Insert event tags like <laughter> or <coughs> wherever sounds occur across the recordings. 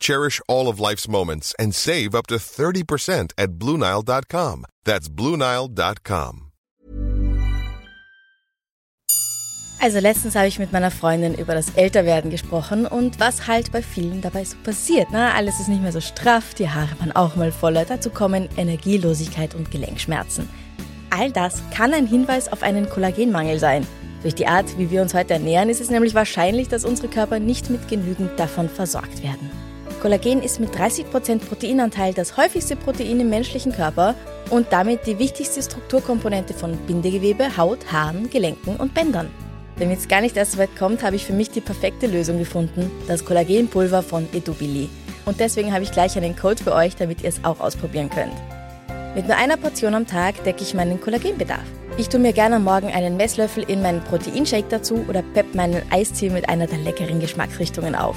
Cherish all of life's moments and save up to 30% at BlueNile.com. That's BlueNile.com. Also letztens habe ich mit meiner Freundin über das Älterwerden gesprochen und was halt bei vielen dabei so passiert. Na, alles ist nicht mehr so straff, die Haare waren auch mal voller, dazu kommen Energielosigkeit und Gelenkschmerzen. All das kann ein Hinweis auf einen Kollagenmangel sein. Durch die Art, wie wir uns heute ernähren, ist es nämlich wahrscheinlich, dass unsere Körper nicht mit genügend davon versorgt werden. Kollagen ist mit 30% Proteinanteil das häufigste Protein im menschlichen Körper und damit die wichtigste Strukturkomponente von Bindegewebe, Haut, Haaren, Gelenken und Bändern. Damit es gar nicht erst so weit kommt, habe ich für mich die perfekte Lösung gefunden, das Kollagenpulver von Edubili. Und deswegen habe ich gleich einen Code für euch, damit ihr es auch ausprobieren könnt. Mit nur einer Portion am Tag decke ich meinen Kollagenbedarf. Ich tue mir gerne am Morgen einen Messlöffel in meinen Proteinshake dazu oder pepp meinen Eistee mit einer der leckeren Geschmacksrichtungen auf.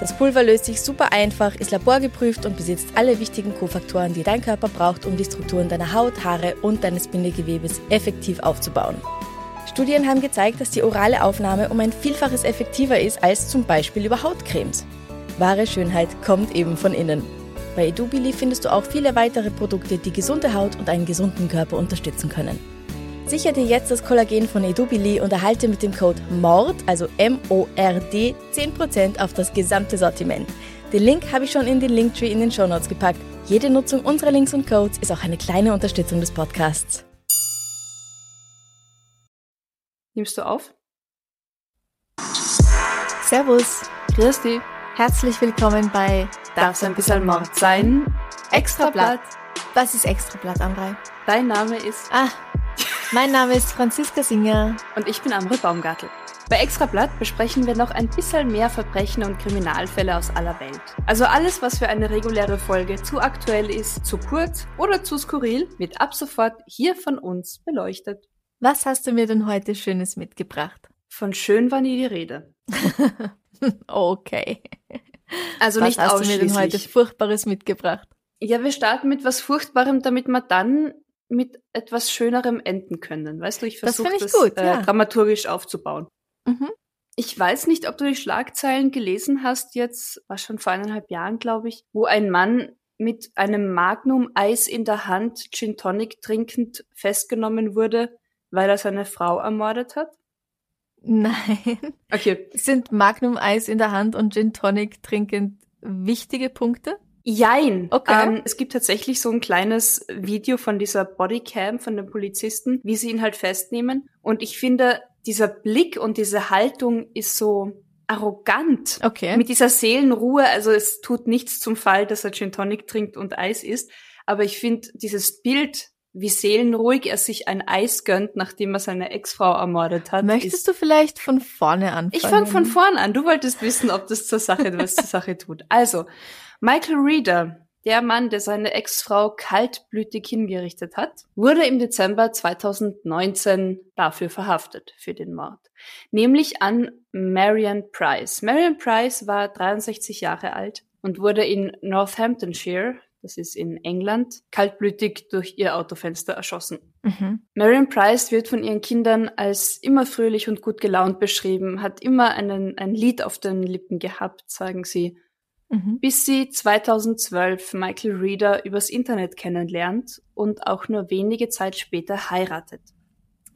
Das Pulver löst sich super einfach, ist laborgeprüft und besitzt alle wichtigen Kofaktoren, die dein Körper braucht, um die Strukturen deiner Haut, Haare und deines Bindegewebes effektiv aufzubauen. Studien haben gezeigt, dass die orale Aufnahme um ein Vielfaches effektiver ist als zum Beispiel über Hautcremes. Wahre Schönheit kommt eben von innen. Bei Edubili findest du auch viele weitere Produkte, die gesunde Haut und einen gesunden Körper unterstützen können. Sichere dir jetzt das Kollagen von Edubili und erhalte mit dem Code MORD, also M-O-R-D, 10% auf das gesamte Sortiment. Den Link habe ich schon in den Linktree in den Shownotes gepackt. Jede Nutzung unserer Links und Codes ist auch eine kleine Unterstützung des Podcasts. Nimmst du auf? Servus, Grüß dich. herzlich willkommen bei Darf's ein bisschen Mord sein? Extrablatt. Was ist Extrablatt, Amrei? Dein Name ist Ah, mein Name ist Franziska Singer. und ich bin Amre Baumgartel. Bei Extrablatt besprechen wir noch ein bisschen mehr Verbrechen und Kriminalfälle aus aller Welt. Also alles, was für eine reguläre Folge zu aktuell ist, zu kurz oder zu skurril, wird ab sofort hier von uns beleuchtet. Was hast du mir denn heute Schönes mitgebracht? Von schön war nie die Rede. <laughs> Okay. Also Was nicht hast du mir denn heute ausschließlich. Furchtbares mitgebracht? Ja, wir starten mit was Furchtbarem, damit wir dann mit etwas Schönerem enden können. Weißt du, ich Das versuche das, ich gut, äh, ja. dramaturgisch aufzubauen. Mhm. Ich weiß nicht, ob du die Schlagzeilen gelesen hast, jetzt war schon vor eineinhalb Jahren, glaube ich, wo ein Mann mit einem Magnum-Eis in der Hand, Gin Tonic trinkend, festgenommen wurde, weil er seine Frau ermordet hat. Nein. Okay. Sind Magnum-Eis in der Hand und Gin Tonic trinkend wichtige Punkte? Jein. Okay. Ähm, es gibt tatsächlich so ein kleines Video von dieser Bodycam von den Polizisten, wie sie ihn halt festnehmen. Und ich finde, dieser Blick und diese Haltung ist so arrogant. Okay. Mit dieser Seelenruhe, also es tut nichts zum Fall, dass er Gin Tonic trinkt und Eis isst. Aber ich finde dieses Bild, wie seelenruhig er sich ein Eis gönnt, nachdem er seine Ex-Frau ermordet hat. Möchtest du vielleicht von vorne anfangen? ich fange von vorn an. Du wolltest wissen, ob das zur Sache, was zur Sache tut. Also, Michael Reeder, der Mann, der seine Ex-Frau kaltblütig hingerichtet hat, wurde im Dezember 2019 dafür verhaftet, für den Mord. Nämlich an Marion Price. Marion Price war 63 Jahre alt und wurde in Northamptonshire, das ist in England, kaltblütig durch ihr Autofenster erschossen. Mhm. Marion Price wird von ihren Kindern als immer fröhlich und gut gelaunt beschrieben, hat immer einen, ein Lied auf den Lippen gehabt, sagen sie, Mhm. bis sie 2012 Michael Reeder übers Internet kennenlernt und auch nur wenige Zeit später heiratet.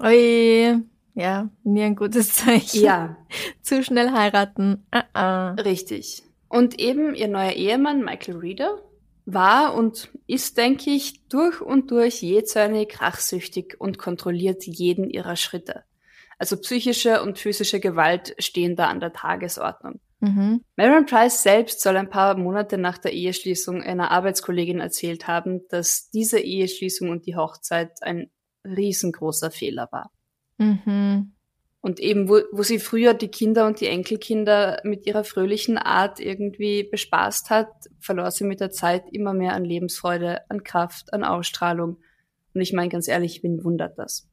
Ui, ja, nie ein gutes Zeichen. Ja, <laughs> Zu schnell heiraten. Ah, ah. richtig. Und eben ihr neuer Ehemann Michael Reeder war und ist, denke ich, durch und durch jähzornig, rachsüchtig und kontrolliert jeden ihrer Schritte. Also psychische und physische Gewalt stehen da an der Tagesordnung. Mhm. Marion Price selbst soll ein paar Monate nach der Eheschließung einer Arbeitskollegin erzählt haben, dass diese Eheschließung und die Hochzeit ein riesengroßer Fehler war. Mhm. Und eben, wo, wo sie früher die Kinder und die Enkelkinder mit ihrer fröhlichen Art irgendwie bespaßt hat, verlor sie mit der Zeit immer mehr an Lebensfreude, an Kraft, an Ausstrahlung. Und ich meine ganz ehrlich, wen wundert das?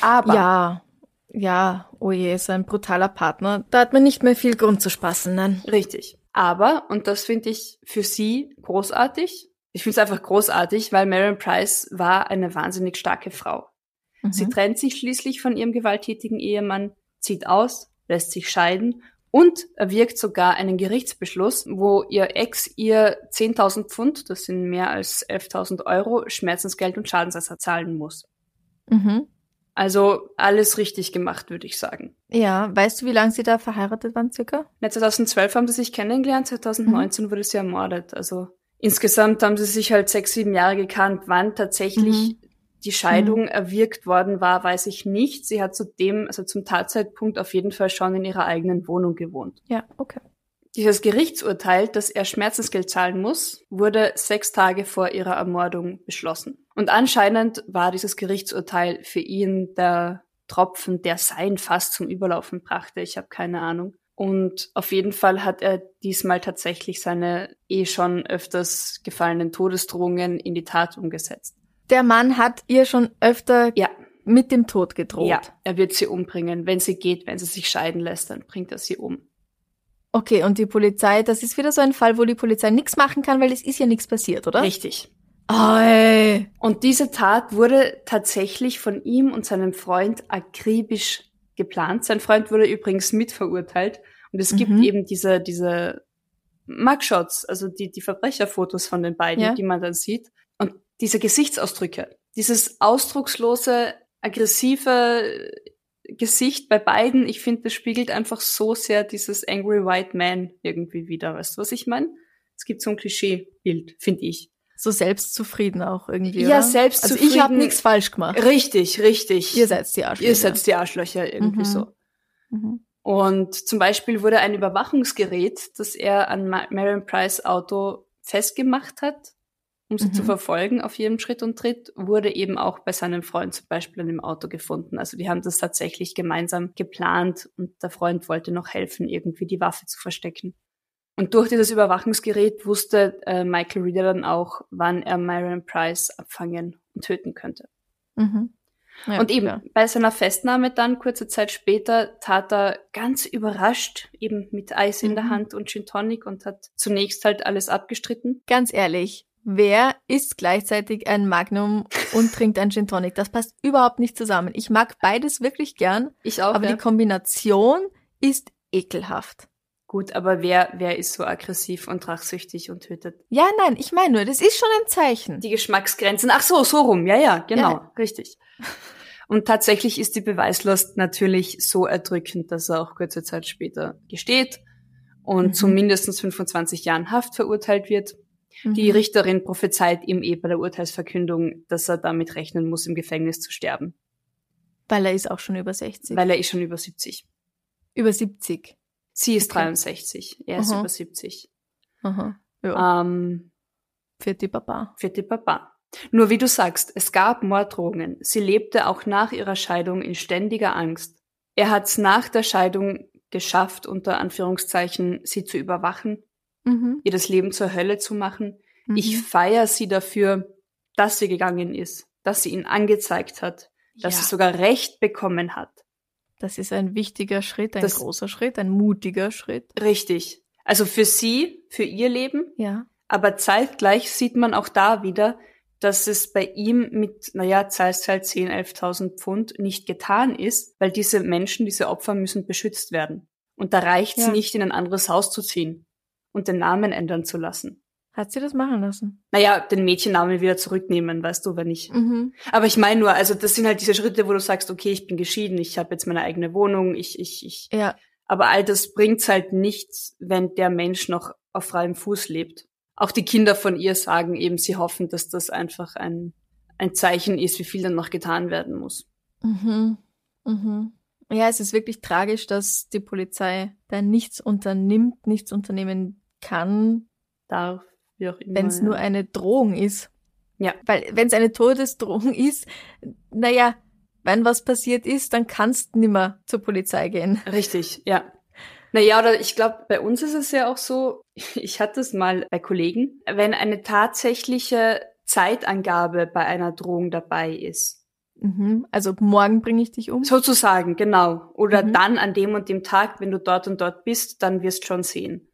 Aber. Ja, ja, oh je, so ein brutaler Partner. Da hat man nicht mehr viel Grund zu spaßen, nein. Richtig. Aber, und das finde ich für sie großartig, ich finde es einfach großartig, weil Marion Price war eine wahnsinnig starke Frau. Mhm. Sie trennt sich schließlich von ihrem gewalttätigen Ehemann, zieht aus, lässt sich scheiden und erwirkt sogar einen Gerichtsbeschluss, wo ihr Ex ihr 10.000 Pfund, das sind mehr als 11.000 Euro, Schmerzensgeld und Schadensersatz zahlen muss. Mhm. Also alles richtig gemacht, würde ich sagen. Ja, weißt du, wie lange sie da verheiratet waren, circa? 2012 haben sie sich kennengelernt, 2019 mhm. wurde sie ermordet. Also insgesamt haben sie sich halt sechs, sieben Jahre gekannt. Wann tatsächlich mhm die Scheidung mhm. erwirkt worden war, weiß ich nicht. Sie hat zudem, also zum Tatzeitpunkt auf jeden Fall schon in ihrer eigenen Wohnung gewohnt. Ja, okay. Dieses Gerichtsurteil, dass er Schmerzensgeld zahlen muss, wurde sechs Tage vor ihrer Ermordung beschlossen. Und anscheinend war dieses Gerichtsurteil für ihn der Tropfen, der sein fast zum Überlaufen brachte. Ich habe keine Ahnung. Und auf jeden Fall hat er diesmal tatsächlich seine eh schon öfters gefallenen Todesdrohungen in die Tat umgesetzt der Mann hat ihr schon öfter ja. mit dem Tod gedroht. Ja, er wird sie umbringen. Wenn sie geht, wenn sie sich scheiden lässt, dann bringt er sie um. Okay, und die Polizei, das ist wieder so ein Fall, wo die Polizei nichts machen kann, weil es ist ja nichts passiert, oder? Richtig. Oh, und diese Tat wurde tatsächlich von ihm und seinem Freund akribisch geplant. Sein Freund wurde übrigens mitverurteilt. Und es mhm. gibt eben diese, diese Mugshots, also die, die Verbrecherfotos von den beiden, ja. die man dann sieht diese Gesichtsausdrücke, dieses ausdruckslose, aggressive Gesicht bei beiden, ich finde, das spiegelt einfach so sehr dieses Angry White Man irgendwie wieder. Weißt du, was ich meine? Es gibt so ein Klischeebild, finde ich. So selbstzufrieden auch irgendwie. Ja, oder? selbstzufrieden. Also ich habe nichts falsch gemacht. Richtig, richtig. Ihr seid die Arschlöcher. Ihr seid die Arschlöcher irgendwie mhm. so. Mhm. Und zum Beispiel wurde ein Überwachungsgerät, das er an Marion Price Auto festgemacht hat, um sie mhm. zu verfolgen auf jedem Schritt und Tritt, wurde eben auch bei seinem Freund zum Beispiel an dem Auto gefunden. Also die haben das tatsächlich gemeinsam geplant und der Freund wollte noch helfen, irgendwie die Waffe zu verstecken. Und durch dieses Überwachungsgerät wusste äh, Michael Reeder dann auch, wann er Myron Price abfangen und töten könnte. Mhm. Ja, und eben klar. bei seiner Festnahme dann kurze Zeit später tat er ganz überrascht eben mit Eis mhm. in der mhm. Hand und Gin Tonic und hat zunächst halt alles abgestritten. Ganz ehrlich, Wer isst gleichzeitig ein Magnum und <laughs> trinkt ein Gin Tonic? Das passt überhaupt nicht zusammen. Ich mag beides wirklich gern. Ich auch. Aber ja. die Kombination ist ekelhaft. Gut, aber wer, wer ist so aggressiv und rachsüchtig und tötet? Ja, nein, ich meine nur, das ist schon ein Zeichen. Die Geschmacksgrenzen. Ach so, so rum. Ja, ja, genau. Ja. Richtig. Und tatsächlich ist die Beweislast natürlich so erdrückend, dass er auch kurze Zeit später gesteht und mhm. zu mindestens 25 Jahren Haft verurteilt wird. Die mhm. Richterin prophezeit ihm eh bei der Urteilsverkündung, dass er damit rechnen muss, im Gefängnis zu sterben. Weil er ist auch schon über 60. Weil er ist schon über 70. Über 70. Sie ist okay. 63, er ist Aha. über 70. Aha. Ja. Ähm, für die Papa. Für die Papa. Nur wie du sagst, es gab Morddrohungen. Sie lebte auch nach ihrer Scheidung in ständiger Angst. Er hat es nach der Scheidung geschafft, unter Anführungszeichen, sie zu überwachen mhm. ihr das Leben zur Hölle zu machen. Mhm. Ich feiere sie dafür, dass sie gegangen ist, dass sie ihn angezeigt hat, dass ja. sie sogar Recht bekommen hat. Das ist ein wichtiger Schritt, ein das, großer Schritt, ein mutiger Schritt. Richtig. Also für sie, für ihr Leben. Ja. Aber zeitgleich sieht man auch da wieder, dass es bei ihm mit, naja, zahlst halt 10, 11.000 Pfund nicht getan ist, weil diese Menschen, diese Opfer müssen beschützt werden. Und da reicht's ja. nicht, in ein anderes Haus zu ziehen und den Namen ändern zu lassen. Hat sie das machen lassen? Naja, den Mädchennamen wieder zurücknehmen, weißt du, wenn ich. Mhm. Aber ich meine nur, also das sind halt diese Schritte, wo du sagst, okay, ich bin geschieden, ich habe jetzt meine eigene Wohnung, ich, ich, ich. Ja. Aber all das bringt's halt nichts, wenn der Mensch noch auf freiem Fuß lebt. auch die Kinder von ihr sagen eben, sie hoffen, dass das einfach ein, ein Zeichen ist, wie viel dann noch getan werden muss. Mhm. Mhm. Ja, es ist wirklich tragisch, dass die Polizei da nichts unternimmt, nichts unternehmen kann. Darf, wie auch immer. Wenn es ja. nur eine Drohung ist. Ja. Weil wenn es eine Todesdrohung ist, naja, wenn was passiert ist, dann kannst du nimmer zur Polizei gehen. Richtig, ja. Naja, oder ich glaube, bei uns ist es ja auch so, <laughs> ich hatte es mal bei Kollegen, wenn eine tatsächliche Zeitangabe bei einer Drohung dabei ist. Mhm. Also morgen bringe ich dich um? Sozusagen, genau. Oder mhm. dann an dem und dem Tag, wenn du dort und dort bist, dann wirst schon sehen.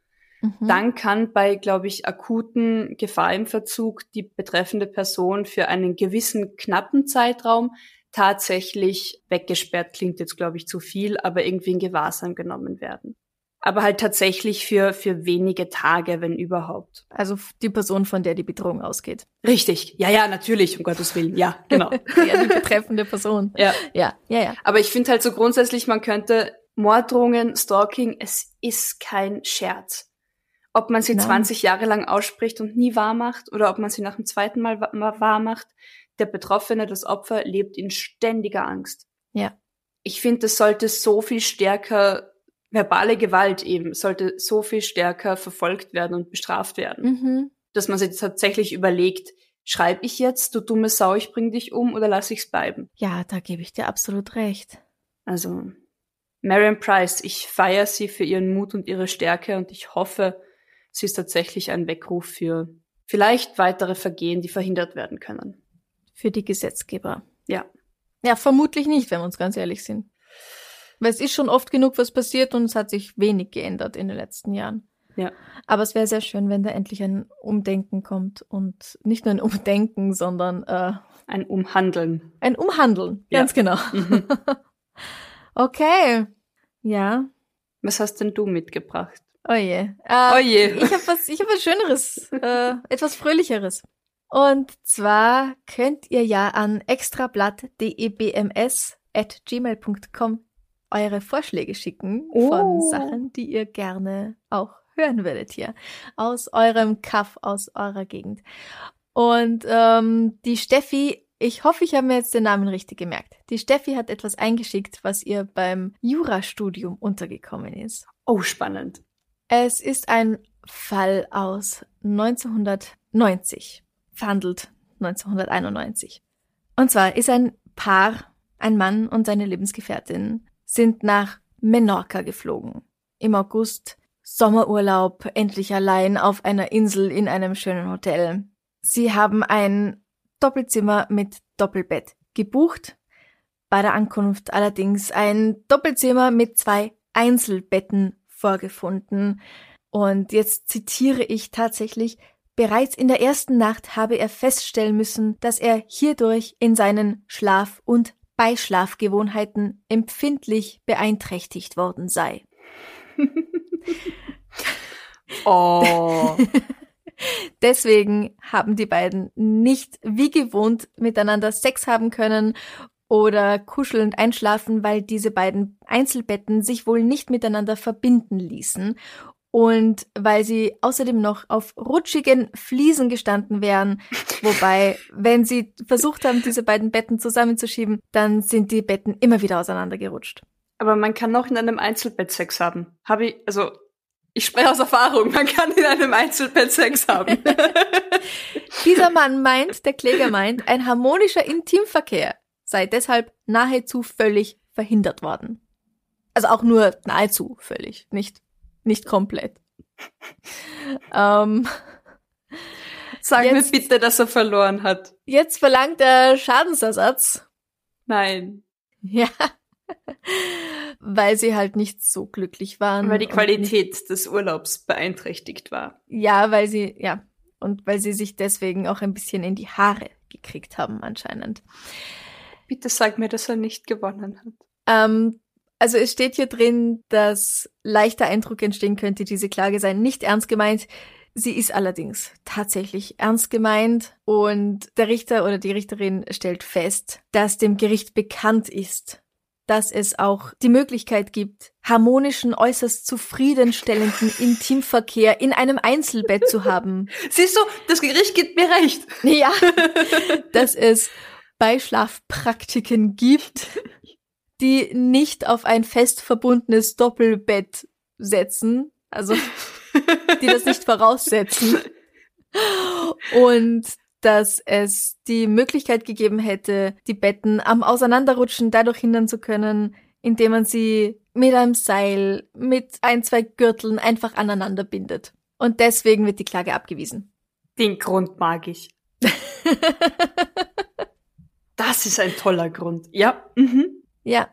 Mhm. Dann kann bei, glaube ich, akuten Gefahr im Verzug die betreffende Person für einen gewissen knappen Zeitraum tatsächlich weggesperrt, klingt jetzt, glaube ich, zu viel, aber irgendwie in Gewahrsam genommen werden. Aber halt tatsächlich für, für wenige Tage, wenn überhaupt. Also die Person, von der die Bedrohung ausgeht. Richtig. Ja, ja, natürlich, um Gottes Willen. Ja, <laughs> genau. ja, die betreffende Person. Ja. Ja, ja, ja. Aber ich finde halt so grundsätzlich, man könnte Morddrohungen, Stalking, es ist kein Scherz. Ob man sie Nein. 20 Jahre lang ausspricht und nie wahr macht oder ob man sie nach dem zweiten Mal wahr macht, der Betroffene, das Opfer, lebt in ständiger Angst. Ja. Ich finde, es sollte so viel stärker, verbale Gewalt eben, sollte so viel stärker verfolgt werden und bestraft werden. Mhm. Dass man sich tatsächlich überlegt, schreibe ich jetzt, du dumme Sau, ich bring dich um oder lass ich's bleiben? Ja, da gebe ich dir absolut recht. Also, Marion Price, ich feiere sie für ihren Mut und ihre Stärke und ich hoffe, sie ist tatsächlich ein Weckruf für vielleicht weitere Vergehen, die verhindert werden können für die Gesetzgeber. Ja. Ja, vermutlich nicht, wenn wir uns ganz ehrlich sind. Weil es ist schon oft genug was passiert und es hat sich wenig geändert in den letzten Jahren. Ja. Aber es wäre sehr schön, wenn da endlich ein Umdenken kommt und nicht nur ein Umdenken, sondern äh, ein Umhandeln. Ein Umhandeln, ganz ja. genau. Mhm. <laughs> okay. Ja. Was hast denn du mitgebracht? Oh je. Äh, oh je. Ich habe was, ich habe was Schöneres, äh, etwas Fröhlicheres. Und zwar könnt ihr ja an extrablatt.debms@gmail.com eure Vorschläge schicken oh. von Sachen, die ihr gerne auch hören würdet hier aus eurem Kaff, aus eurer Gegend. Und ähm, die Steffi, ich hoffe, ich habe mir jetzt den Namen richtig gemerkt. Die Steffi hat etwas eingeschickt, was ihr beim Jurastudium untergekommen ist. Oh, spannend. Es ist ein Fall aus 1990 verhandelt 1991. Und zwar ist ein Paar, ein Mann und seine Lebensgefährtin, sind nach Menorca geflogen. Im August Sommerurlaub, endlich allein auf einer Insel in einem schönen Hotel. Sie haben ein Doppelzimmer mit Doppelbett gebucht. Bei der Ankunft allerdings ein Doppelzimmer mit zwei Einzelbetten vorgefunden. Und jetzt zitiere ich tatsächlich, Bereits in der ersten Nacht habe er feststellen müssen, dass er hierdurch in seinen Schlaf- und Beischlafgewohnheiten empfindlich beeinträchtigt worden sei. <laughs> oh. <laughs> Deswegen haben die beiden nicht wie gewohnt miteinander Sex haben können oder kuschelnd einschlafen, weil diese beiden Einzelbetten sich wohl nicht miteinander verbinden ließen und weil sie außerdem noch auf rutschigen Fliesen gestanden wären. <laughs> Wobei, wenn sie versucht haben, diese beiden Betten zusammenzuschieben, dann sind die Betten immer wieder auseinandergerutscht. Aber man kann noch in einem Einzelbett Sex haben. Habe ich, also ich spreche aus Erfahrung, man kann in einem Einzelbett Sex haben. <laughs> Dieser Mann meint, der Kläger meint, ein harmonischer Intimverkehr sei deshalb nahezu völlig verhindert worden. Also auch nur nahezu völlig, nicht nicht komplett. <laughs> ähm, Sag jetzt, mir bitte, dass er verloren hat. Jetzt verlangt er Schadensersatz. Nein. Ja. <laughs> Weil sie halt nicht so glücklich waren. Weil die Qualität des Urlaubs beeinträchtigt war. Ja, weil sie, ja. Und weil sie sich deswegen auch ein bisschen in die Haare gekriegt haben, anscheinend. Bitte sag mir, dass er nicht gewonnen hat. Ähm, also es steht hier drin, dass leichter Eindruck entstehen könnte, diese Klage sei nicht ernst gemeint. Sie ist allerdings tatsächlich ernst gemeint und der Richter oder die Richterin stellt fest, dass dem Gericht bekannt ist, dass es auch die Möglichkeit gibt, harmonischen, äußerst zufriedenstellenden <laughs> Intimverkehr in einem Einzelbett zu haben. Siehst du, das Gericht gibt mir recht. Ja, <laughs> dass es Beischlafpraktiken gibt, die nicht auf ein fest verbundenes Doppelbett setzen, also <laughs> die das nicht voraussetzen. Und dass es die Möglichkeit gegeben hätte, die Betten am Auseinanderrutschen dadurch hindern zu können, indem man sie mit einem Seil, mit ein, zwei Gürteln einfach aneinander bindet. Und deswegen wird die Klage abgewiesen. Den Grund mag ich. <laughs> das ist ein toller Grund. Ja. Mhm. Ja.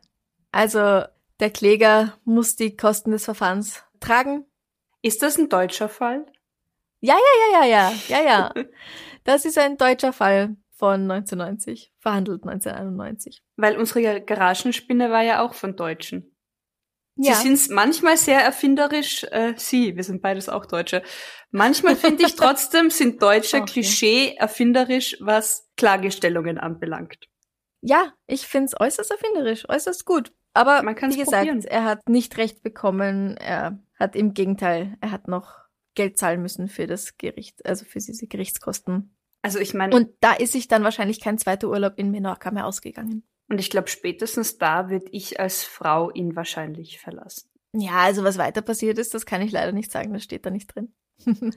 Also der Kläger muss die Kosten des Verfahrens tragen. Ist das ein deutscher Fall? Ja, ja, ja, ja, ja, ja, ja. <laughs> Das ist ein deutscher Fall von 1990, verhandelt 1991. Weil unsere Garagenspinne war ja auch von Deutschen. Ja. Sie sind manchmal sehr erfinderisch, äh, sie, wir sind beides auch Deutsche. Manchmal finde ich <laughs> trotzdem, sind Deutsche Okay. Klischee erfinderisch, was Klagestellungen anbelangt. Ja, ich find's äußerst erfinderisch, äußerst gut. Aber Man wie gesagt, probieren. er hat nicht recht bekommen. Er hat im Gegenteil, er hat noch Geld zahlen müssen für das Gericht, also für diese Gerichtskosten. Also ich meine, Und da ist sich dann wahrscheinlich kein zweiter Urlaub in Menorca mehr ausgegangen. Und ich glaube, spätestens da würde ich als Frau ihn wahrscheinlich verlassen. Ja, also was weiter passiert ist, das kann ich leider nicht sagen, das steht da nicht drin. <laughs>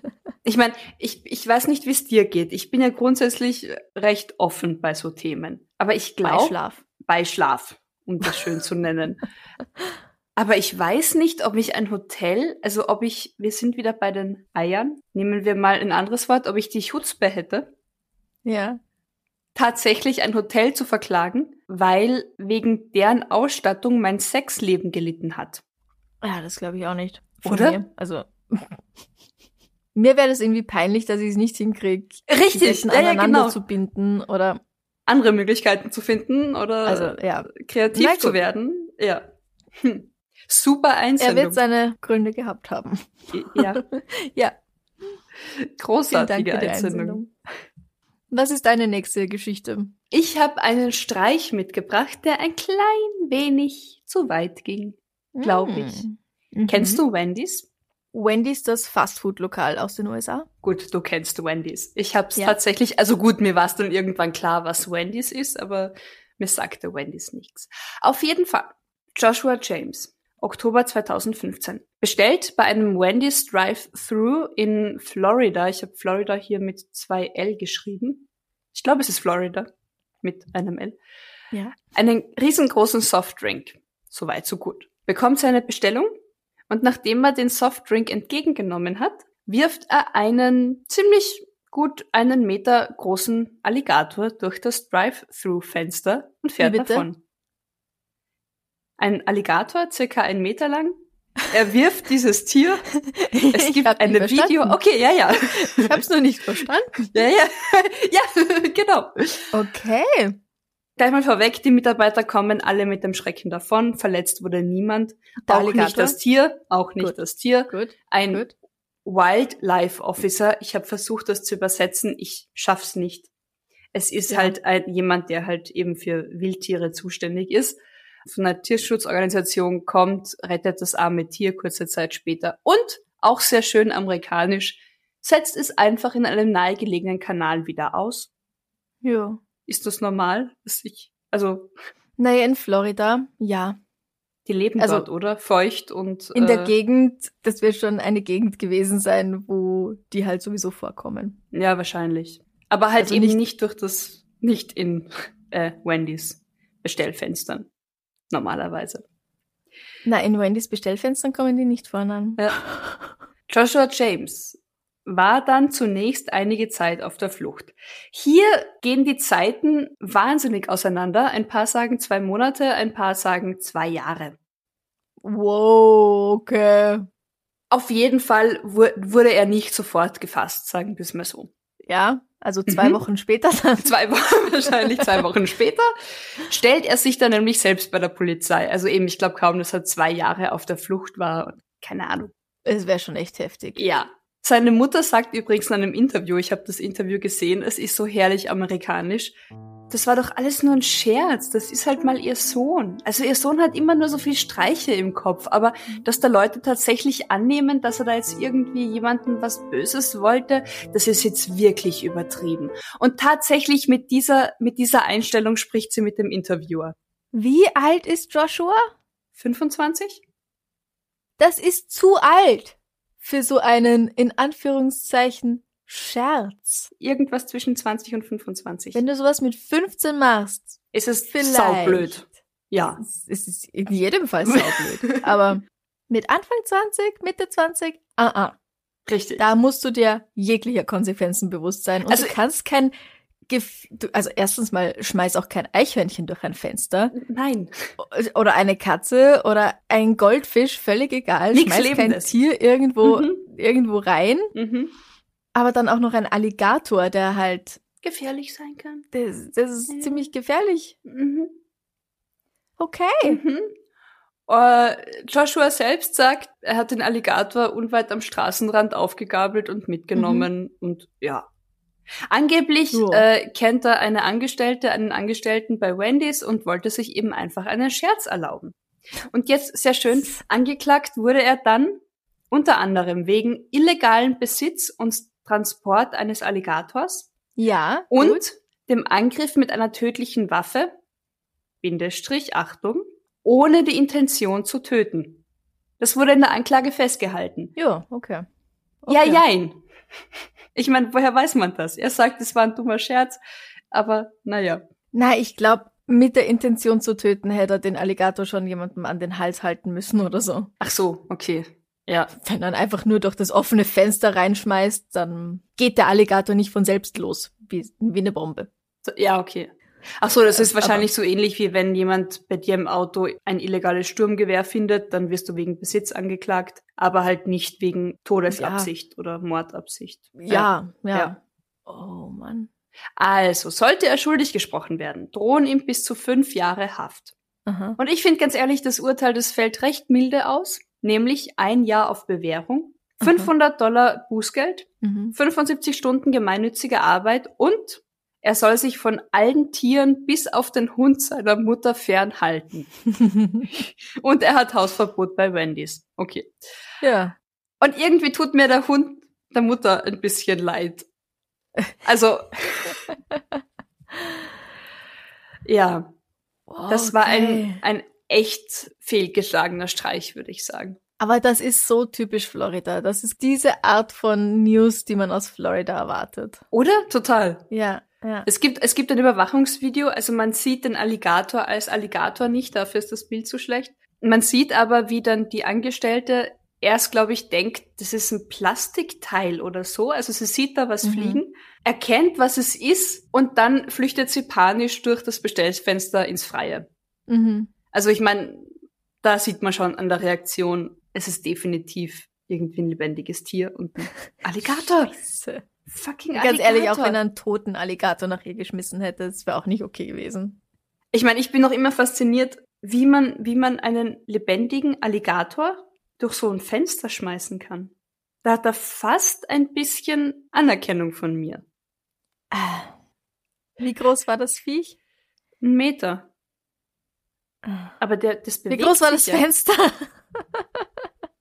Ich meine, ich, ich weiß nicht, wie es dir geht. Ich bin ja grundsätzlich recht offen bei so Themen. Aber ich Bei glaube, Schlaf. bei Schlaf, um das schön zu nennen. <laughs> Aber ich weiß nicht, ob ich ein Hotel, also ob ich, wir sind wieder bei den Eiern, nehmen wir mal ein anderes Wort, ob ich die Chutzpe hätte, Ja. Tatsächlich ein Hotel zu verklagen, weil wegen deren Ausstattung mein Sexleben gelitten hat. Ja, das glaube ich auch nicht. Von Oder? Mir. Also <laughs> mir wäre das irgendwie peinlich, dass ich es nicht hinkriege, die Richtig, Betten ja, ja, aneinander genau. zu binden oder Andere Möglichkeiten zu finden oder also ja. kreativ Na zu werden. Ja. Hm. Super Er Einsendung. wird seine Gründe gehabt haben. ja, <laughs> Ja, großartige für die Einsendung. Einsendung. Was ist deine nächste Geschichte? Ich habe einen Streich mitgebracht, der ein klein wenig zu weit ging. Glaub ich. Mhm. Kennst du Wendy's? Wendy's, das Fastfood-Lokal aus den USA? Gut, du kennst Wendy's. Ich habe es Ja. tatsächlich, also gut, mir war es dann irgendwann klar, was Wendy's ist, aber mir sagte Wendy's nichts. Auf jeden Fall, Joshua James, Oktober 2015, bestellt bei einem Wendy's Drive-Thru in Florida. Ich habe Florida hier mit zwei L geschrieben. Ich glaube, es ist Florida mit einem L. Ja. einen riesengroßen Softdrink. Soweit, so gut. Bekommt seine Bestellung und nachdem er den Softdrink entgegengenommen hat, wirft er einen ziemlich gut einen Meter großen Alligator durch das Drive-Thru-Fenster und fährt davon. Ein Alligator, circa einen Meter lang. Er wirft dieses Tier. <laughs> Es gibt eine Video. Okay, ja, ja. Ich hab's nur nicht verstanden. <laughs> Ja, ja. Ja, <laughs> genau. Okay. Gleich mal vorweg, die Mitarbeiter kommen alle mit dem Schrecken davon. Verletzt wurde niemand. Der auch nicht Alligator? das Tier, auch nicht Gut. das Tier. Gut. Ein Gut. Wildlife Officer. Ich habe versucht, das zu übersetzen. Ich schaff's nicht. Es ist Ja. halt ein, jemand, der halt eben für Wildtiere zuständig ist. Von einer Tierschutzorganisation kommt, rettet das arme Tier kurze Zeit später. Und auch sehr schön amerikanisch, setzt es einfach in einem nahegelegenen Kanal wieder aus. Ja. Ist das normal? Dass ich, also Naja, in Florida, ja. Die leben Also- dort, oder? Feucht und In der äh, Gegend, das wird schon eine Gegend gewesen sein, wo die halt sowieso vorkommen. Ja, wahrscheinlich. Aber halt Also eben nicht- nicht, durch das, nicht in äh, Wendy's Bestellfenstern. Normalerweise. Na, in Wendy's Bestellfenstern kommen die nicht vorne an. Ja. Joshua James war dann zunächst einige Zeit auf der Flucht. Hier gehen die Zeiten wahnsinnig auseinander. Ein paar sagen zwei Monate, ein paar sagen zwei Jahre. Wow, okay. Auf jeden Fall wu- wurde er nicht sofort gefasst, sagen wir es mal so. Ja, also zwei Mhm. Wochen später dann. <laughs> zwei Wochen, wahrscheinlich zwei Wochen später, stellt er sich dann nämlich selbst bei der Polizei. Also eben, ich glaube kaum, dass er zwei Jahre auf der Flucht war. Keine Ahnung. Es wäre schon echt heftig. Ja. Seine Mutter sagt übrigens in einem Interview, ich habe das Interview gesehen, es ist so herrlich amerikanisch. Das war doch alles nur ein Scherz. Das ist halt mal ihr Sohn. Also ihr Sohn hat immer nur so viel Streiche im Kopf, aber dass da Leute tatsächlich annehmen, dass er da jetzt irgendwie jemanden was Böses wollte, das ist jetzt wirklich übertrieben. Und tatsächlich mit dieser mit dieser Einstellung spricht sie mit dem Interviewer. Wie alt ist Joshua? 25? Das ist zu alt für so einen in Anführungszeichen Scherz. Irgendwas zwischen 20 und 25. Wenn du sowas mit 15 machst, ist es vielleicht. saublöd. Ja. Es ist in jedem Fall saublöd. <laughs> Aber mit Anfang 20, Mitte 20, ah, ah. Richtig. Da musst du dir jeglicher Konsequenzen bewusst sein. Und Also- du kannst kein, also erstens mal schmeiß auch kein Eichhörnchen durch ein Fenster Nein. oder eine Katze oder ein Goldfisch, völlig egal. Nix schmeiß kein. Tier irgendwo, Mhm. irgendwo rein. Mhm. Aber dann auch noch ein Alligator, der halt, Gefährlich sein kann. das, das ist Ja. ziemlich gefährlich. Mhm. Okay. Mhm. Äh, Joshua selbst sagt, er hat den Alligator unweit am Straßenrand aufgegabelt und mitgenommen und ja. Angeblich Ja. äh, kennt er eine Angestellte, einen Angestellten bei Wendy's und wollte sich eben einfach einen Scherz erlauben. Und jetzt sehr schön, angeklagt wurde er dann unter anderem wegen illegalen Besitz und Transport eines Alligators Ja. und gut. dem Angriff mit einer tödlichen Waffe, Bindestrich, Achtung, ohne die Intention zu töten. Das wurde in der Anklage festgehalten. Ja, okay. Ja, Okay. jein. Ich meine, woher weiß man das? Er sagt, es war ein dummer Scherz, aber naja. Na, ich glaube, mit der Intention zu töten hätte er den Alligator schon jemandem an den Hals halten müssen oder so. Ach so, okay. Ja. Wenn er ihn einfach nur durch das offene Fenster reinschmeißt, dann geht der Alligator nicht von selbst los, wie, wie eine Bombe. Ja, okay. Ach so, das ist Aber- wahrscheinlich so ähnlich wie wenn jemand bei dir im Auto ein illegales Sturmgewehr findet, dann wirst du wegen Besitz angeklagt, aber halt nicht wegen Todesabsicht oder Mordabsicht. Ja, ja. Ja. Oh Mann. Also, sollte er schuldig gesprochen werden, drohen ihm bis zu fünf Jahre Haft. Aha. Und ich finde ganz ehrlich, das Urteil, das fällt recht milde aus, nämlich ein Jahr auf Bewährung, Aha. 500 Dollar Bußgeld, Mhm. 75 Stunden gemeinnützige Arbeit und er soll sich von allen Tieren bis auf den Hund seiner Mutter fernhalten. <laughs> Und er hat Hausverbot bei Wendy's. Okay. ja. Und irgendwie tut mir der Hund der Mutter ein bisschen leid. Also, <laughs> ja, das war ein, Okay. ein echt fehlgeschlagener Streich, würde ich sagen. Aber das ist so typisch Florida. Das ist diese Art von News, die man aus Florida erwartet. Oder? Total. Ja, ja. Es gibt, es gibt ein Überwachungsvideo, also man sieht den Alligator als Alligator nicht, dafür ist das Bild zu schlecht. Man sieht aber, wie dann die Angestellte erst, glaube ich, denkt, das ist ein Plastikteil oder so. Also sie sieht da was Mhm. fliegen, erkennt, was es ist und dann flüchtet sie panisch durch das Bestellfenster ins Freie. Mhm. Also ich meine, da sieht man schon an der Reaktion, es ist definitiv irgendwie ein lebendiges Tier und ein <laughs> Alligator. Scheiße. Fucking Ganz Alligator. ehrlich, auch wenn er einen toten Alligator nach ihr geschmissen hätte, das wäre auch nicht okay gewesen. Ich meine, ich bin noch immer fasziniert, wie man, wie man einen lebendigen Alligator durch so ein Fenster schmeißen kann. Da hat er fast ein bisschen Anerkennung von mir. Wie groß war das Viech? Ein Meter. Aber der, das Wie bewegt groß war das sich. Fenster? <laughs>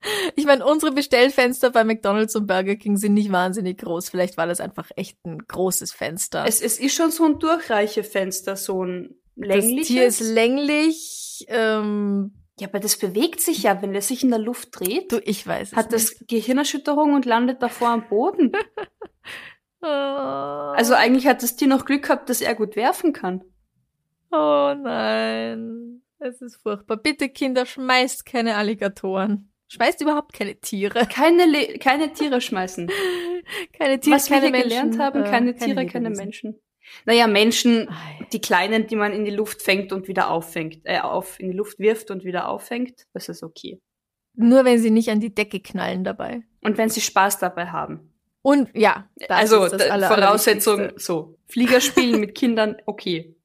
<laughs> ich meine, unsere Bestellfenster bei McDonald's und Burger King sind nicht wahnsinnig groß. Vielleicht war das einfach echt ein großes Fenster. Es, es ist schon so ein Durchreichefenster, so ein das längliches. Tier ist länglich. Ähm, ja, aber das bewegt sich ja, wenn er sich in der Luft dreht. du, ich weiß es hat das nicht. Gehirnerschütterung und landet davor am Boden. Oh, <laughs> Also eigentlich hat das Tier noch Glück gehabt, dass er gut werfen kann. oh nein, es ist furchtbar. Bitte Kinder, schmeißt keine Alligatoren. Schmeißt überhaupt keine Tiere. <laughs> Keine, Le keine Tiere schmeißen. Keine Tiere, Was wir keine hier Menschen, gelernt haben, äh, keine Tiere, keine Lebewesen. Menschen. Naja, Menschen, die kleinen, die man in die Luft fängt und wieder auffängt, äh, auf, in die Luft wirft und wieder auffängt, das ist okay. Nur wenn sie nicht an die Decke knallen dabei. Und wenn sie Spaß dabei haben. Und ja, das also ist Aller- Voraussetzung, so. Flieger spielen mit Kindern, okay.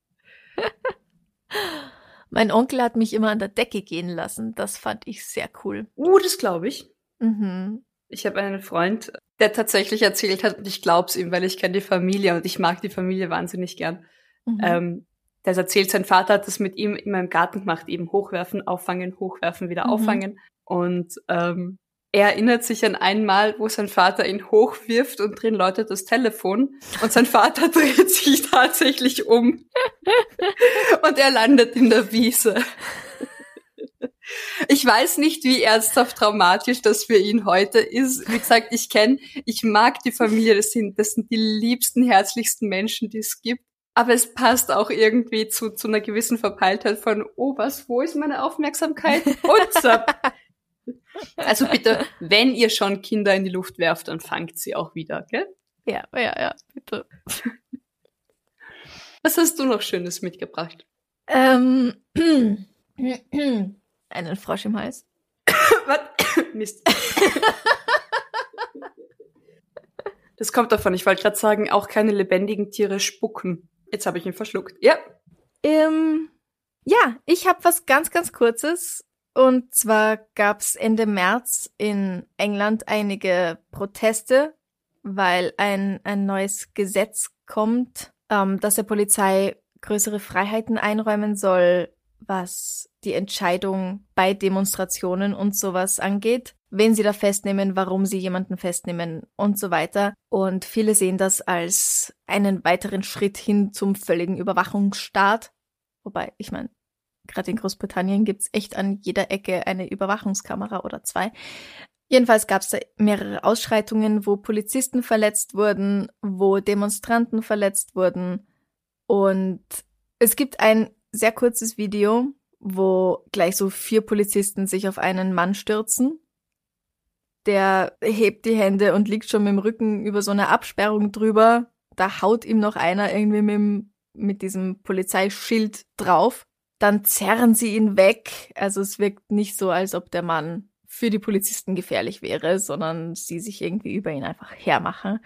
<laughs> Mein Onkel hat mich immer an der Decke gehen lassen. Das fand ich sehr cool. Uh, das glaube ich. Mhm. Ich habe einen Freund, der tatsächlich erzählt hat, und ich glaub's ihm, weil ich kenne die Familie und ich mag die Familie wahnsinnig gern. Mhm. Ähm, der erzählt, sein Vater hat das mit ihm immer im Garten gemacht, eben hochwerfen, auffangen, hochwerfen, wieder mhm. auffangen. Und ähm, er erinnert sich an einmal, wo sein Vater ihn hochwirft und drin läutet das Telefon und sein Vater <laughs> dreht sich tatsächlich um <laughs> und er landet in der Wiese. Ich weiß nicht, wie ernsthaft traumatisch das für ihn heute ist. Wie gesagt, ich kenne, ich mag die Familie, das sind, das sind die liebsten, herzlichsten Menschen, die es gibt. Aber es passt auch irgendwie zu, zu einer gewissen Verpeiltheit von, oh was, wo ist meine Aufmerksamkeit? Und zap. <laughs> Also bitte, wenn ihr schon Kinder in die Luft werft, dann fangt sie auch wieder, gell? Ja, ja, ja, bitte. Was hast du noch Schönes mitgebracht? Ähm, <clears throat> einen Frosch im Hals. <coughs> Was? <coughs> Mist. Das kommt davon, ich wollte gerade sagen, auch keine lebendigen Tiere spucken. Jetzt habe ich ihn verschluckt. Ja. Ähm, ja, ich habe was ganz, ganz Kurzes. Und zwar gab es Ende März in England einige Proteste, weil ein, ein neues Gesetz kommt, ähm, dass der Polizei größere Freiheiten einräumen soll, was die Entscheidung bei Demonstrationen und sowas angeht, wen sie da festnehmen, warum sie jemanden festnehmen und so weiter. Und viele sehen das als einen weiteren Schritt hin zum völligen Überwachungsstaat. Wobei, ich meine, Gerade in Großbritannien gibt's echt an jeder Ecke eine Überwachungskamera oder zwei. Jedenfalls gab's da mehrere Ausschreitungen, wo Polizisten verletzt wurden, wo Demonstranten verletzt wurden. Und es gibt ein sehr kurzes Video, wo gleich so vier Polizisten sich auf einen Mann stürzen. Der hebt die Hände und liegt schon mit dem Rücken über so eine Absperrung drüber. Da haut ihm noch einer irgendwie mit, mit diesem Polizeischild drauf dann zerren sie ihn weg. Also es wirkt nicht so, als ob der Mann für die Polizisten gefährlich wäre, sondern sie sich irgendwie über ihn einfach hermachen,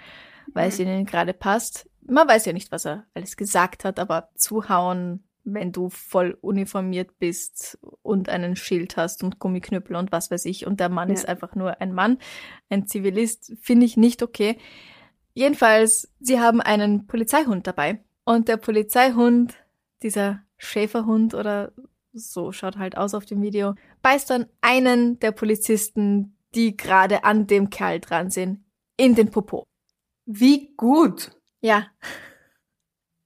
weil es mhm. ihnen gerade passt. Man weiß ja nicht, was er alles gesagt hat, aber zuhauen, wenn du voll uniformiert bist und einen Schild hast und Gummiknüppel und was weiß ich und der Mann ja. ist einfach nur ein Mann, ein Zivilist, finde ich nicht okay. Jedenfalls, sie haben einen Polizeihund dabei und der Polizeihund, dieser Schäferhund oder so schaut halt aus auf dem Video, beißt dann einen der Polizisten, die gerade an dem Kerl dran sind, in den Popo. Wie gut. Ja.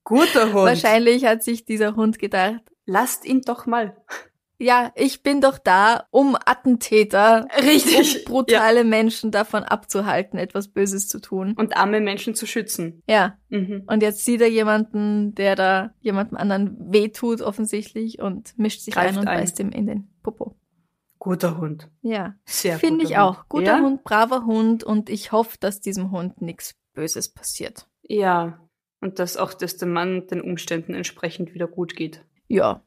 Guter Hund. Wahrscheinlich hat sich dieser Hund gedacht, lasst ihn doch mal ja, ich bin doch da, um Attentäter, richtig, um brutale ja. Menschen davon abzuhalten, etwas Böses zu tun. Und arme Menschen zu schützen. Ja. Mhm. Und jetzt sieht er jemanden, der da jemandem anderen wehtut offensichtlich und mischt sich Greift ein und ein. beißt ihm in den Popo. Guter Hund. Ja. Sehr Finde ich Hund. auch. Guter ja? Hund, braver Hund und ich hoffe, dass diesem Hund nichts Böses passiert. Ja. Und dass auch dass dem Mann den Umständen entsprechend wieder gut geht. Ja,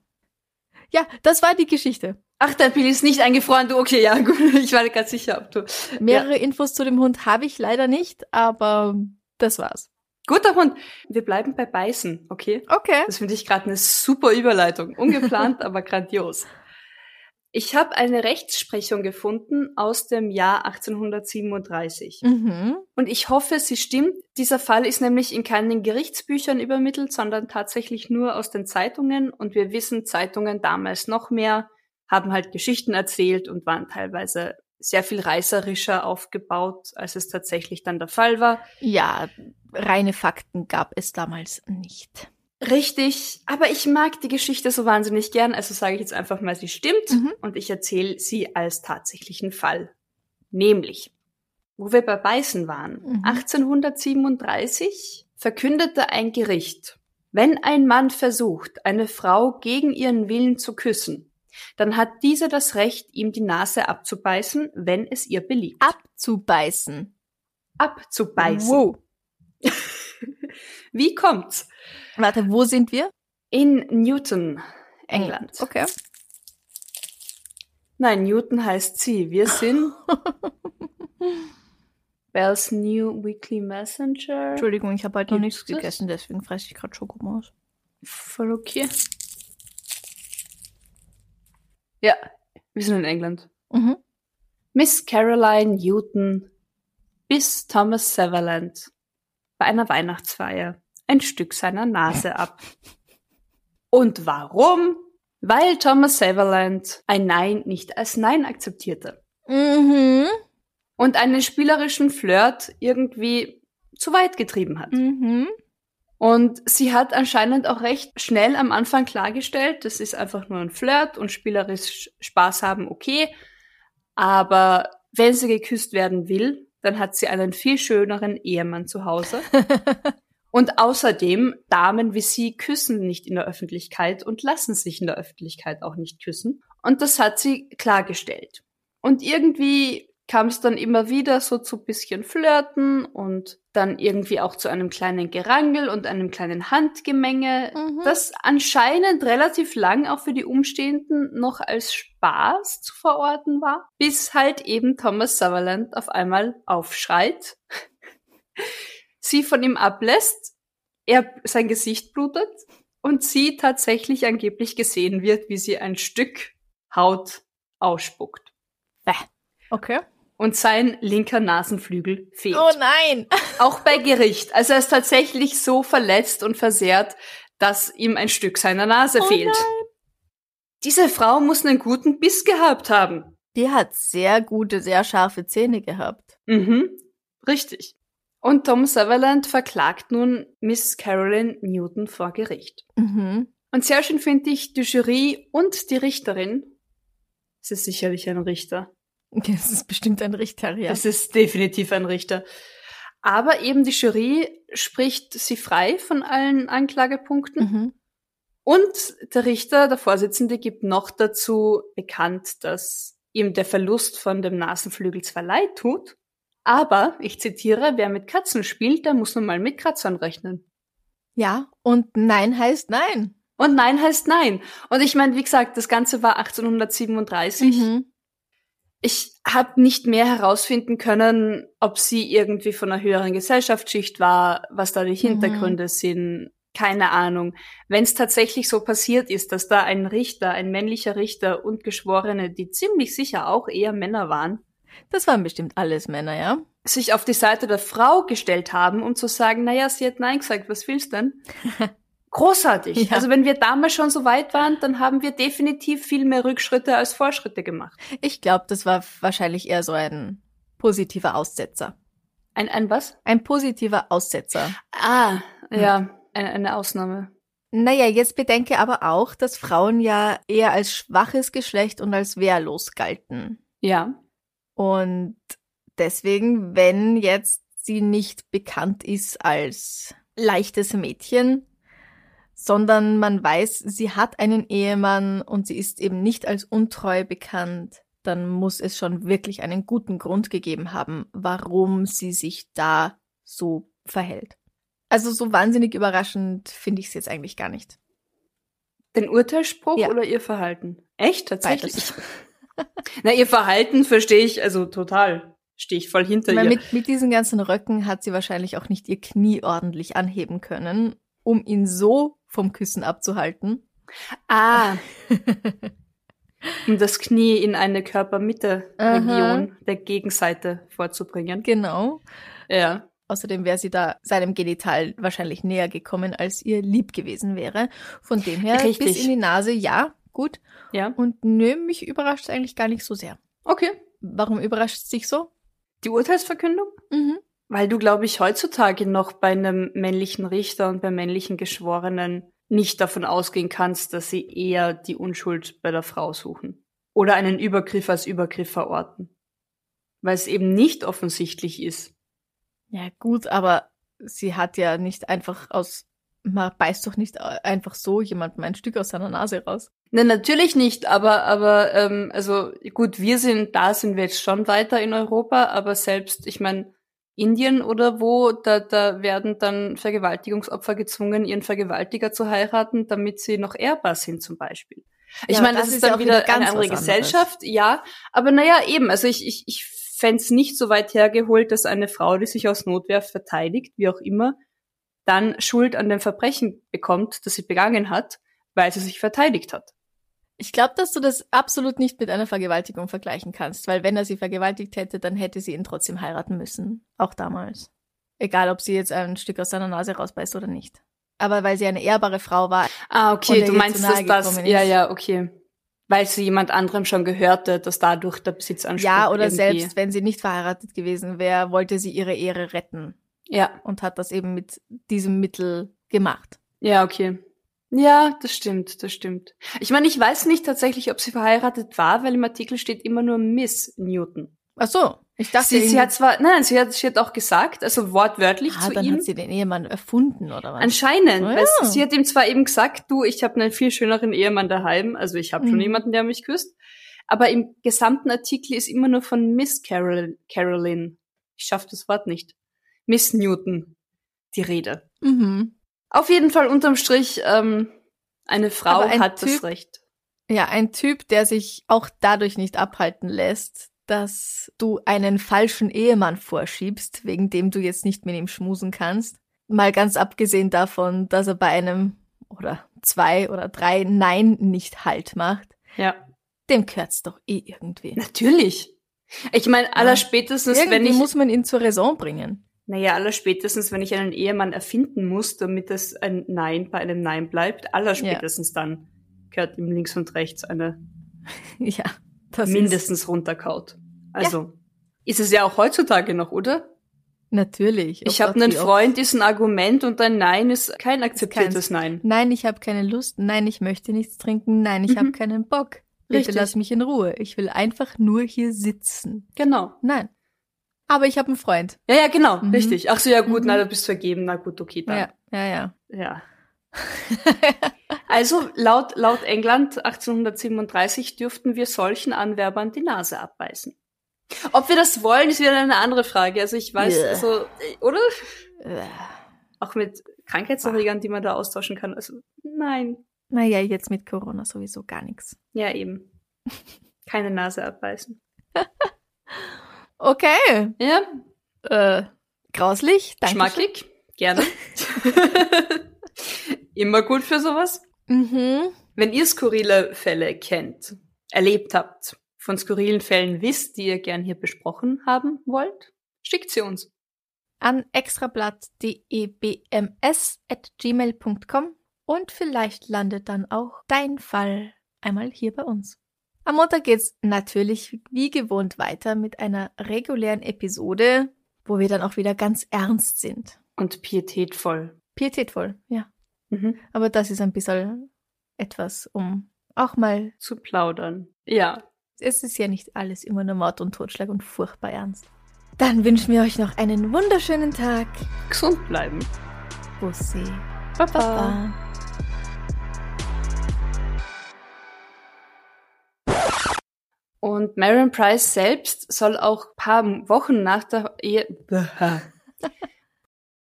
ja, das war die Geschichte. Ach, dein Billy ist nicht eingefroren. Du, okay, ja, <laughs> gut. Ich war ganz sicher, ob du. Mehrere ja. Infos zu dem Hund habe ich leider nicht, aber das war's. Guter Hund. Wir bleiben bei Beißen, okay? Okay. Das finde ich gerade eine super Überleitung. Ungeplant, <laughs> aber grandios. Ich habe eine Rechtsprechung gefunden aus dem Jahr 1837. Mhm. Und ich hoffe, sie stimmt. Dieser Fall ist nämlich in keinen Gerichtsbüchern übermittelt, sondern tatsächlich nur aus den Zeitungen. Und wir wissen, Zeitungen damals noch mehr, haben halt Geschichten erzählt und waren teilweise sehr viel reißerischer aufgebaut, als es tatsächlich dann der Fall war. Ja, reine Fakten gab es damals nicht. Richtig, aber ich mag die Geschichte so wahnsinnig gern, also sage ich jetzt einfach mal, sie stimmt mhm. und ich erzähle sie als tatsächlichen Fall. Nämlich, wo wir bei Beißen waren, mhm. 1837 verkündete ein Gericht, wenn ein Mann versucht, eine Frau gegen ihren Willen zu küssen, dann hat diese das Recht, ihm die Nase abzubeißen, wenn es ihr beliebt. Abzubeißen. Abzubeißen. Wow. <laughs> <laughs> Wie kommt's? Warte, wo sind wir? In Newton, England. Okay. Nein, Newton heißt sie. Wir sind <laughs> Bell's New Weekly Messenger. Entschuldigung, ich habe halt noch nichts gegessen, deswegen fresse ich gerade Schokomaus. Voll okay. Ja, wir sind in England. Mhm. Miss Caroline Newton biss Thomas Sutherland bei einer Weihnachtsfeier ein Stück seiner Nase ab. Und warum? Weil Thomas Sutherland ein Nein nicht als Nein akzeptierte. Mhm. Und einen spielerischen Flirt irgendwie zu weit getrieben hat. Mhm. Und sie hat anscheinend auch recht schnell am Anfang klargestellt, das ist einfach nur ein Flirt und spielerisch Spaß haben, okay. Aber wenn sie geküsst werden will, dann hat sie einen viel schöneren Ehemann zu Hause. <laughs> und außerdem, Damen wie sie küssen nicht in der Öffentlichkeit und lassen sich in der Öffentlichkeit auch nicht küssen. Und das hat sie klargestellt. Und irgendwie kam es dann immer wieder so zu bisschen Flirten und dann irgendwie auch zu einem kleinen Gerangel und einem kleinen Handgemenge, Mhm. das anscheinend relativ lang auch für die Umstehenden noch als Spaß zu verorten war, bis halt eben Thomas Sutherland auf einmal aufschreit, <laughs> sie von ihm ablässt, er sein Gesicht blutet und sie tatsächlich angeblich gesehen wird, wie sie ein Stück Haut ausspuckt Okay. Und sein linker Nasenflügel fehlt. Oh nein! <laughs> Auch bei Gericht. Also er ist tatsächlich so verletzt und versehrt, dass ihm ein Stück seiner Nase Oh fehlt. Diese Frau muss einen guten Biss gehabt haben. Die hat sehr gute, sehr scharfe Zähne gehabt. Mhm, richtig. Und Tom Sutherland verklagt nun Miss Carolyn Newton vor Gericht. Mhm. Und sehr schön finde ich die Jury und die Richterin. Es ist sicherlich ein Richter. Das ist bestimmt ein Richter, ja. Das ist definitiv ein Richter. Aber eben die Jury spricht sie frei von allen Anklagepunkten. Mhm. Und der Richter, der Vorsitzende, gibt noch dazu bekannt, dass ihm der Verlust von dem Nasenflügel zwar leid tut, aber, ich zitiere, wer mit Katzen spielt, der muss nun mal mit Kratzern rechnen. Ja, und Nein heißt Nein. Und Nein heißt Nein. Und ich meine, wie gesagt, das Ganze war 1837. Mhm. Ich habe nicht mehr herausfinden können, ob sie irgendwie von einer höheren Gesellschaftsschicht war, was da die Hintergründe sind. Keine Ahnung. Wenn es tatsächlich so passiert ist, dass da ein Richter, ein männlicher Richter und Geschworene, die ziemlich sicher auch eher Männer waren, Das waren bestimmt alles Männer, ja? sich auf die Seite der Frau gestellt haben, um zu sagen, naja, sie hat Nein gesagt, was willst denn? <laughs> Großartig. Ja. Also wenn wir damals schon so weit waren, dann haben wir definitiv viel mehr Rückschritte als Fortschritte gemacht. Ich glaube, das war wahrscheinlich eher so ein positiver Aussetzer. Ein, ein was? Ein positiver Aussetzer. Ah, ja, eine, eine Ausnahme. Naja, jetzt bedenke aber auch, dass Frauen ja eher als schwaches Geschlecht und als wehrlos galten. Ja. Und deswegen, wenn jetzt sie nicht bekannt ist als leichtes Mädchen, sondern man weiß, sie hat einen Ehemann und sie ist eben nicht als untreu bekannt, dann muss es schon wirklich einen guten Grund gegeben haben, warum sie sich da so verhält. Also so wahnsinnig überraschend finde ich es jetzt eigentlich gar nicht. Den Urteilsspruch Ja. oder ihr Verhalten? Echt? Tatsächlich? <laughs> Na, ihr Verhalten verstehe ich also total. Stehe ich voll hinter Weil ihr. mit, mit diesen ganzen Röcken hat sie wahrscheinlich auch nicht ihr Knie ordentlich anheben können, um ihn so vom Küssen abzuhalten. ah. <laughs> um das Knie in eine Körpermitte-Region der Gegenseite vorzubringen. Genau. Ja. Außerdem wäre sie da seinem Genital wahrscheinlich näher gekommen, als ihr lieb gewesen wäre. Von dem her Richtig. bis in die Nase, ja, gut. Ja. Und nö, mich überrascht eigentlich gar nicht so sehr. Okay. Warum überrascht es dich so? Die Urteilsverkündung? Mhm. Weil du, glaube ich, heutzutage noch bei einem männlichen Richter und bei männlichen Geschworenen nicht davon ausgehen kannst, dass sie eher die Unschuld bei der Frau suchen. Oder einen Übergriff als Übergriff verorten. Weil es eben nicht offensichtlich ist. Ja, gut, aber sie hat ja nicht einfach aus, man beißt doch nicht einfach so jemandem ein Stück aus seiner Nase raus. Ne, natürlich nicht, aber, aber, ähm, also gut, wir sind, da sind wir jetzt schon weiter in Europa, aber selbst, ich meine, Indien oder wo, da, da werden dann Vergewaltigungsopfer gezwungen, ihren Vergewaltiger zu heiraten, damit sie noch ehrbar sind zum Beispiel. Ich Ja, meine, das das, ist ja dann auch wieder, wieder ganz eine andere. Gesellschaft, ja, aber naja, eben, also ich, ich, ich fände nicht so weit hergeholt, dass eine Frau, die sich aus Notwehr verteidigt, wie auch immer, dann Schuld an dem Verbrechen bekommt, das sie begangen hat, weil sie sich verteidigt hat. Ich glaube, dass du das absolut nicht mit einer Vergewaltigung vergleichen kannst, weil wenn er sie vergewaltigt hätte, dann hätte sie ihn trotzdem heiraten müssen. Auch damals. Egal, ob sie jetzt ein Stück aus seiner Nase rausbeißt oder nicht. Aber weil sie eine ehrbare Frau war. Ah, okay, du meinst, dass das, ja, ja, okay. Weil sie jemand anderem schon gehörte, dass dadurch der Besitzanspruch Ja, oder selbst wenn sie nicht verheiratet gewesen wäre, wollte sie ihre Ehre retten. Ja. Und hat das eben mit diesem Mittel gemacht. Ja, okay. Ja, das stimmt, das stimmt. Ich meine, ich weiß nicht tatsächlich, ob sie verheiratet war, weil im Artikel steht immer nur Miss Newton. Ach so, ich dachte. Sie, sie hat zwar, nein, sie hat, sie hat auch gesagt, also wortwörtlich ah, zu dann ihm. hat sie den Ehemann erfunden, oder was? Anscheinend. Weil ja. sie hat ihm zwar eben gesagt, du, ich habe einen viel schöneren Ehemann daheim, also ich habe schon Mhm. jemanden, der mich küsst. Aber im gesamten Artikel ist immer nur von Miss Carol, Caroline. Ich schaff das Wort nicht. Miss Newton die Rede. Mhm. Auf jeden Fall unterm Strich, ähm, eine Frau ein hat das Typ- Recht. Ja, ein Typ, der sich auch dadurch nicht abhalten lässt, dass du einen falschen Ehemann vorschiebst, wegen dem du jetzt nicht mit ihm schmusen kannst. Mal ganz abgesehen davon, dass er bei einem oder zwei oder drei Nein nicht Halt macht. Ja. Dem gehört's doch eh irgendwie. Natürlich. Ich meine, aller spätestens, Irgendwie wenn ich, muss man ihn zur Raison bringen. Naja, aller spätestens, wenn ich einen Ehemann erfinden muss, damit es ein Nein bei einem Nein bleibt, aller spätestens dann gehört ihm links und rechts eine <laughs> Ja, ist mindestens runterkaut. Also, ist es ja auch heutzutage noch, oder? natürlich. Oh ich habe einen oft- Freund, ist ein Argument und ein Nein ist kein akzeptiertes Nein. Nein, ich habe keine Lust. Nein, ich möchte nichts trinken. Nein, ich habe Mhm. keinen Bock. Bitte Richtig. lass mich in Ruhe. Ich will einfach nur hier sitzen. Genau. Nein. Aber ich habe einen Freund. Ja, ja, genau, Mhm. richtig. Ach so, ja gut, Mhm. na, du bist vergeben, na gut, okay, dann. Ja, ja, ja. Ja. Also laut, laut England 1837 dürften wir solchen Anwerbern die Nase abbeißen. Ob wir das wollen, ist wieder eine andere Frage. Also ich weiß, Ja. also, oder? Äh, Auch mit Krankheitserregern, die man da austauschen kann. Also nein. Naja, jetzt mit Corona sowieso gar nichts. Ja, eben. Keine Nase abbeißen. <laughs> Okay. Ja, Äh, grauslich. Danke. schmackig. Gerne. <laughs> Immer gut für sowas. Mhm. Wenn ihr skurrile Fälle kennt, erlebt habt, von skurrilen Fällen wisst, die ihr gern hier besprochen haben wollt, schickt sie uns. An extrablatt.debms.gmail.com und vielleicht landet dann auch dein Fall einmal hier bei uns. Am Montag geht's natürlich wie gewohnt weiter mit einer regulären Episode, wo wir dann auch wieder ganz ernst sind. Und pietätvoll. Pietätvoll, ja. Mhm. Aber das ist ein bisschen etwas, um auch mal, Zu plaudern. Ja. es ist ja nicht alles immer nur Mord und Totschlag und furchtbar ernst. Dann wünschen wir euch noch einen wunderschönen Tag. Gesund bleiben. Bussi. Baba. Baba. Und Marion Price selbst soll auch paar Wochen nach der Ehe, <laughs>